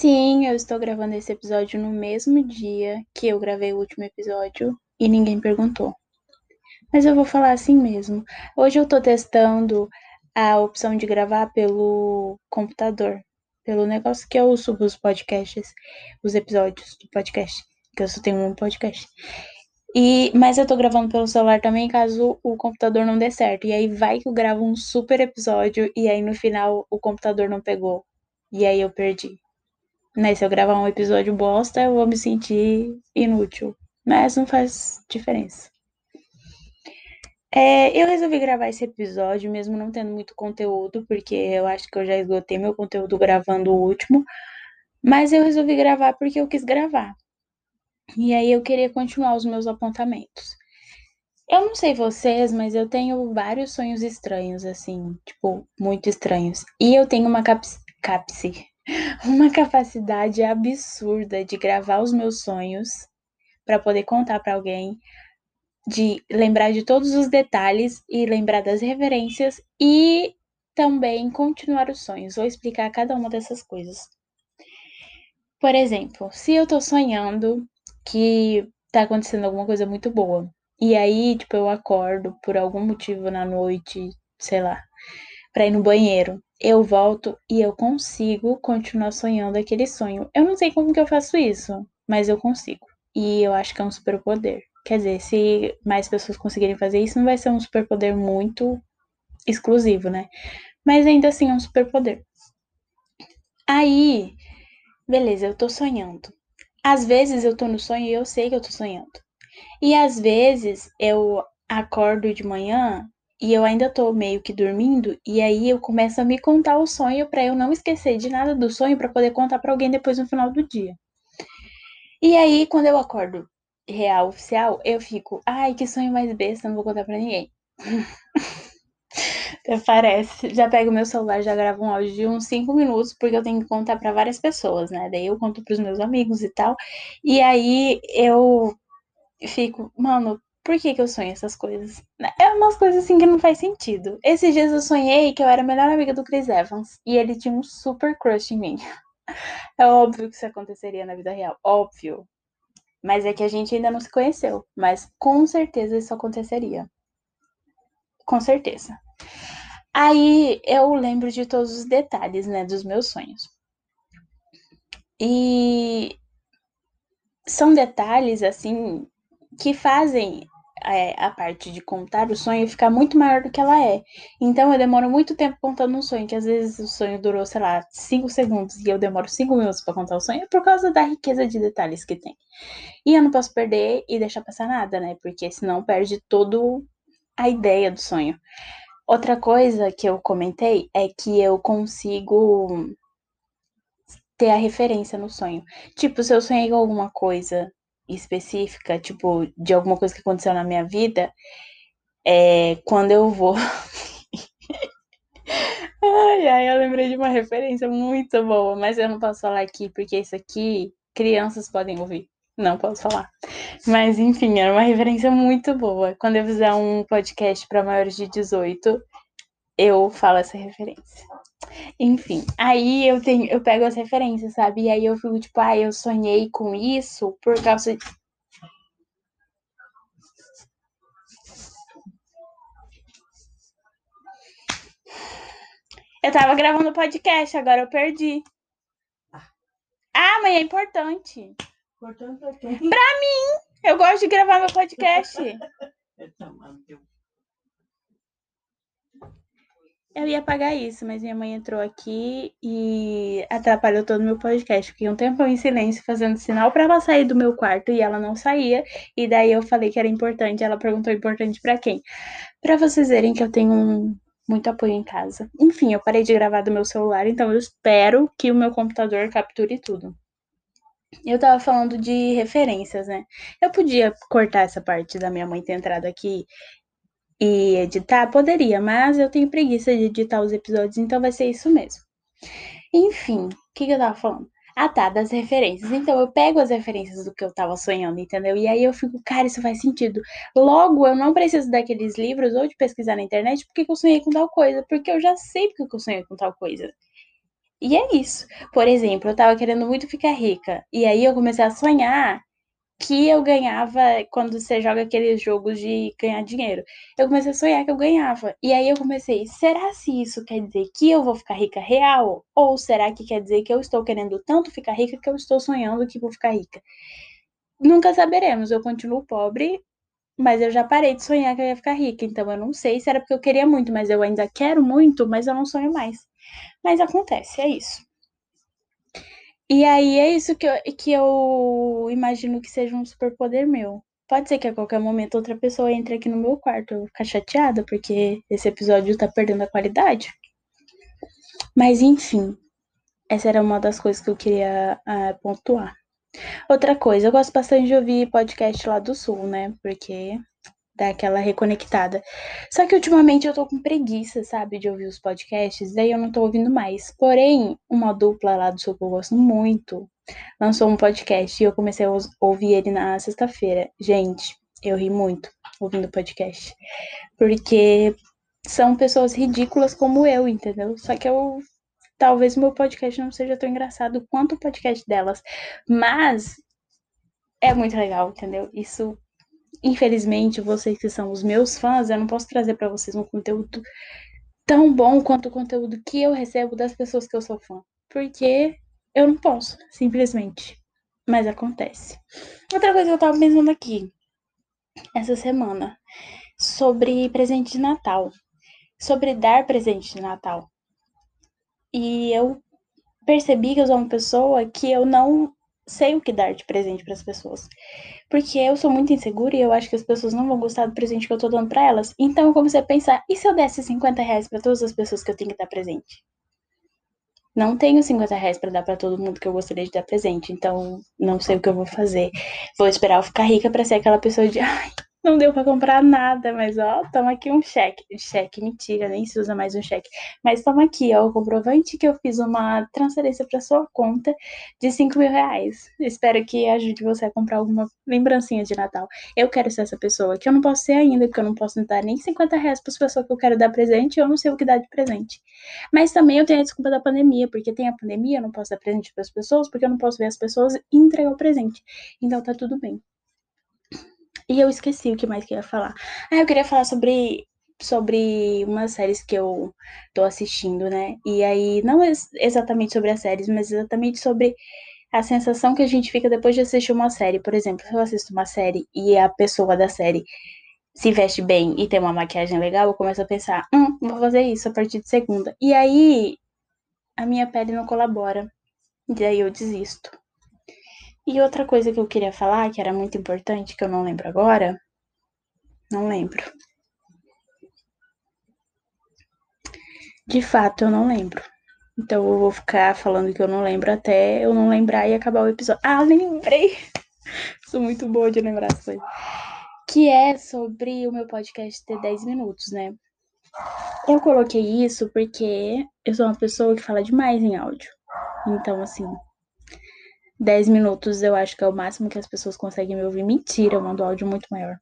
Sim, eu estou gravando esse episódio no mesmo dia que eu gravei o último episódio e ninguém perguntou. Mas eu vou falar assim mesmo. Hoje eu tô testando a opção de gravar pelo computador, pelo negócio que eu subo os podcasts, os episódios do podcast, que eu só tenho um podcast. E, mas eu tô gravando pelo celular também, caso o computador não dê certo. E aí vai que eu gravo um super episódio e aí no final o computador não pegou. E aí eu perdi. Né? Se eu gravar um episódio bosta, eu vou me sentir inútil. Mas não faz diferença. É, eu resolvi gravar esse episódio, mesmo não tendo muito conteúdo, porque eu acho que eu já esgotei meu conteúdo gravando o último. Mas eu resolvi gravar porque eu quis gravar. E aí eu queria continuar os meus apontamentos. Eu não sei vocês, mas eu tenho vários sonhos estranhos, assim, tipo, muito estranhos. E eu tenho uma capsi, capsi uma capacidade absurda de gravar os meus sonhos para poder contar para alguém, de lembrar de todos os detalhes e lembrar das referências e também continuar os sonhos. Vou explicar cada uma dessas coisas. Por exemplo, se eu tô sonhando que tá acontecendo alguma coisa muito boa, e aí, tipo, eu acordo por algum motivo na noite, sei lá, para ir no banheiro eu volto e eu consigo continuar sonhando aquele sonho. Eu não sei como que eu faço isso, mas eu consigo. E eu acho que é um superpoder. Quer dizer, se mais pessoas conseguirem fazer isso, não vai ser um superpoder muito exclusivo, né? Mas ainda assim é um superpoder. Aí, beleza, eu tô sonhando. Às vezes eu tô no sonho e eu sei que eu tô sonhando. E às vezes eu acordo de manhã e eu ainda tô meio que dormindo, e aí eu começo a me contar o sonho para eu não esquecer de nada do sonho para poder contar para alguém depois no final do dia. E aí quando eu acordo real oficial, eu fico, ai, que sonho mais besta, não vou contar para ninguém. Parece. Já pego meu celular, já gravo um áudio de uns 5 minutos, porque eu tenho que contar para várias pessoas, né? Daí eu conto pros meus amigos e tal. E aí eu fico, mano, por que, que eu sonho essas coisas? É umas coisas assim que não faz sentido. Esses dias eu sonhei que eu era a melhor amiga do Chris Evans e ele tinha um super crush em mim. É óbvio que isso aconteceria na vida real, óbvio. Mas é que a gente ainda não se conheceu. Mas com certeza isso aconteceria. Com certeza. Aí eu lembro de todos os detalhes, né, dos meus sonhos. E são detalhes assim que fazem a parte de contar o sonho ficar muito maior do que ela é. Então eu demoro muito tempo contando um sonho, que às vezes o sonho durou, sei lá, 5 segundos e eu demoro 5 minutos para contar o sonho, por causa da riqueza de detalhes que tem. E eu não posso perder e deixar passar nada, né? Porque senão perde todo a ideia do sonho. Outra coisa que eu comentei é que eu consigo ter a referência no sonho. Tipo, se eu sonhei com alguma coisa específica, tipo, de alguma coisa que aconteceu na minha vida, é quando eu vou. ai, ai, eu lembrei de uma referência muito boa, mas eu não posso falar aqui, porque isso aqui crianças podem ouvir. Não posso falar. Mas enfim, era uma referência muito boa. Quando eu fizer um podcast para maiores de 18, eu falo essa referência. Enfim, aí eu tenho, eu pego as referências, sabe? E aí eu fico tipo, ah, eu sonhei com isso por causa de... Eu tava gravando podcast, agora eu perdi. Ah, mas é importante. Importante pra quem? Pra mim! Eu gosto de gravar meu podcast. Eu ia apagar isso, mas minha mãe entrou aqui e atrapalhou todo o meu podcast. Fiquei um tempão em silêncio fazendo sinal para ela sair do meu quarto e ela não saía. E daí eu falei que era importante. Ela perguntou importante para quem? Para vocês verem que eu tenho um, muito apoio em casa. Enfim, eu parei de gravar do meu celular, então eu espero que o meu computador capture tudo. Eu tava falando de referências, né? Eu podia cortar essa parte da minha mãe ter entrado aqui e editar? Poderia, mas eu tenho preguiça de editar os episódios, então vai ser isso mesmo. Enfim, o que, que eu tava falando? Ah, tá, das referências. Então eu pego as referências do que eu tava sonhando, entendeu? E aí eu fico, cara, isso faz sentido. Logo, eu não preciso daqueles livros ou de pesquisar na internet porque eu sonhei com tal coisa, porque eu já sei porque eu sonhei com tal coisa. E é isso. Por exemplo, eu tava querendo muito ficar rica. E aí eu comecei a sonhar que eu ganhava quando você joga aqueles jogos de ganhar dinheiro. Eu comecei a sonhar que eu ganhava. E aí eu comecei, será se isso quer dizer que eu vou ficar rica real? Ou será que quer dizer que eu estou querendo tanto ficar rica que eu estou sonhando que vou ficar rica? Nunca saberemos, eu continuo pobre, mas eu já parei de sonhar que eu ia ficar rica. Então eu não sei se era porque eu queria muito, mas eu ainda quero muito, mas eu não sonho mais. Mas acontece, é isso. E aí é isso que eu, que eu imagino que seja um superpoder meu. Pode ser que a qualquer momento outra pessoa entre aqui no meu quarto. Eu vou ficar chateada porque esse episódio tá perdendo a qualidade. Mas enfim, essa era uma das coisas que eu queria uh, pontuar. Outra coisa, eu gosto bastante de ouvir podcast lá do sul, né? Porque dar aquela reconectada. Só que ultimamente eu tô com preguiça, sabe, de ouvir os podcasts, daí eu não tô ouvindo mais. Porém, uma dupla lá do Sul que eu gosto muito lançou um podcast e eu comecei a ouvir ele na sexta-feira. Gente, eu ri muito ouvindo o podcast. Porque são pessoas ridículas como eu, entendeu? Só que eu. Talvez meu podcast não seja tão engraçado quanto o podcast delas. Mas é muito legal, entendeu? Isso infelizmente, vocês que são os meus fãs, eu não posso trazer para vocês um conteúdo tão bom quanto o conteúdo que eu recebo das pessoas que eu sou fã. Porque eu não posso, simplesmente. Mas acontece. Outra coisa que eu tava pensando aqui, essa semana, sobre presente de Natal. Sobre dar presente de Natal. E eu percebi que eu sou uma pessoa que eu não sei o que dar de presente para as pessoas. Porque eu sou muito insegura e eu acho que as pessoas não vão gostar do presente que eu tô dando para elas. Então eu comecei a pensar, e se eu desse 50 reais pra todas as pessoas que eu tenho que dar presente? Não tenho 50 reais pra dar para todo mundo que eu gostaria de dar presente, então não sei o que eu vou fazer. Vou esperar eu ficar rica para ser aquela pessoa de, ai, não deu para comprar nada, mas ó, toma aqui um cheque. Cheque, mentira, nem se usa mais um cheque. Mas toma aqui, ó, o comprovante que eu fiz uma transferência para sua conta de 5 mil reais. Espero que ajude você a comprar alguma lembrancinha de Natal. Eu quero ser essa pessoa, que eu não posso ser ainda, porque eu não posso dar nem 50 reais para as pessoas que eu quero dar presente, eu não sei o que dar de presente. Mas também eu tenho a desculpa da pandemia, porque tem a pandemia, eu não posso dar presente para as pessoas, porque eu não posso ver as pessoas e entregar o presente. Então tá tudo bem. E eu esqueci o que mais que eu ia falar. Ah, eu queria falar sobre sobre umas séries que eu tô assistindo, né? E aí, não exatamente sobre as séries, mas exatamente sobre a sensação que a gente fica depois de assistir uma série. Por exemplo, se eu assisto uma série e a pessoa da série se veste bem e tem uma maquiagem legal, eu começo a pensar, hum, vou fazer isso a partir de segunda. E aí, a minha pele não colabora. E aí eu desisto. E outra coisa que eu queria falar, que era muito importante, que eu não lembro agora. Não lembro. De fato, eu não lembro. Então eu vou ficar falando que eu não lembro até eu não lembrar e acabar o episódio. Ah, lembrei! Sou muito boa de lembrar as coisas. Que é sobre o meu podcast ter 10 minutos, né? Eu coloquei isso porque eu sou uma pessoa que fala demais em áudio. Então, assim, 10 minutos eu acho que é o máximo que as pessoas conseguem me ouvir. Mentira, eu mando áudio muito maior.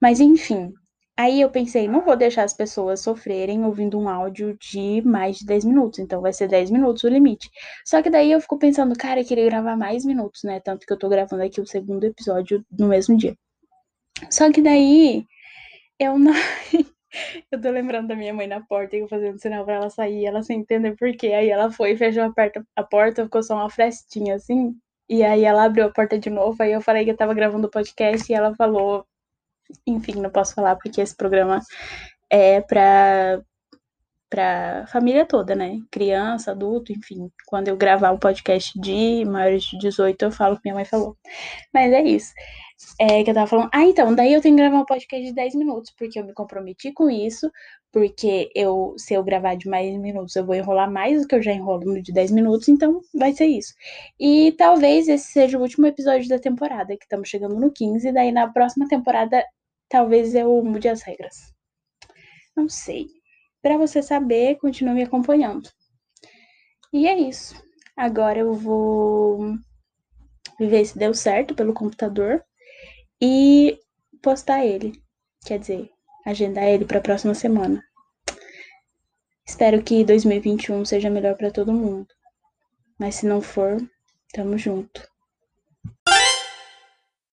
Mas enfim, aí eu pensei, não vou deixar as pessoas sofrerem ouvindo um áudio de mais de 10 minutos, então vai ser 10 minutos o limite. Só que daí eu fico pensando, cara, eu queria gravar mais minutos, né? Tanto que eu tô gravando aqui o segundo episódio no mesmo dia. Só que daí eu não. Eu tô lembrando da minha mãe na porta e eu fazendo sinal pra ela sair, ela sem entender por quê. Aí ela foi, fechou a porta, a porta, ficou só uma frestinha assim. E aí ela abriu a porta de novo, aí eu falei que eu tava gravando o podcast e ela falou, enfim, não posso falar porque esse programa é pra, pra família toda, né? Criança, adulto, enfim. Quando eu gravar um podcast de maiores de 18, eu falo o que minha mãe falou. Mas é isso. É, que eu tava falando, ah, então, daí eu tenho que gravar um podcast de 10 minutos, porque eu me comprometi com isso, porque eu, se eu gravar de mais minutos, eu vou enrolar mais do que eu já enrolo no de 10 minutos, então vai ser isso. E talvez esse seja o último episódio da temporada, que estamos chegando no 15, e daí na próxima temporada, talvez eu mude as regras. Não sei. Para você saber, continue me acompanhando. E é isso. Agora eu vou ver se deu certo pelo computador e postar ele. Quer dizer, agendar ele para a próxima semana. Espero que 2021 seja melhor para todo mundo. Mas se não for, tamo junto.